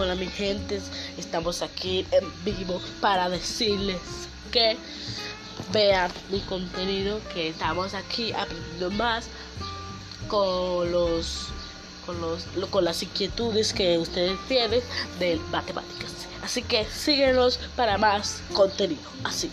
Hola mi gentes, estamos aquí en vivo para decirles que vean mi contenido, que estamos aquí aprendiendo más con los con los con las inquietudes que ustedes tienen de matemáticas. Así que síguenos para más contenido. Así.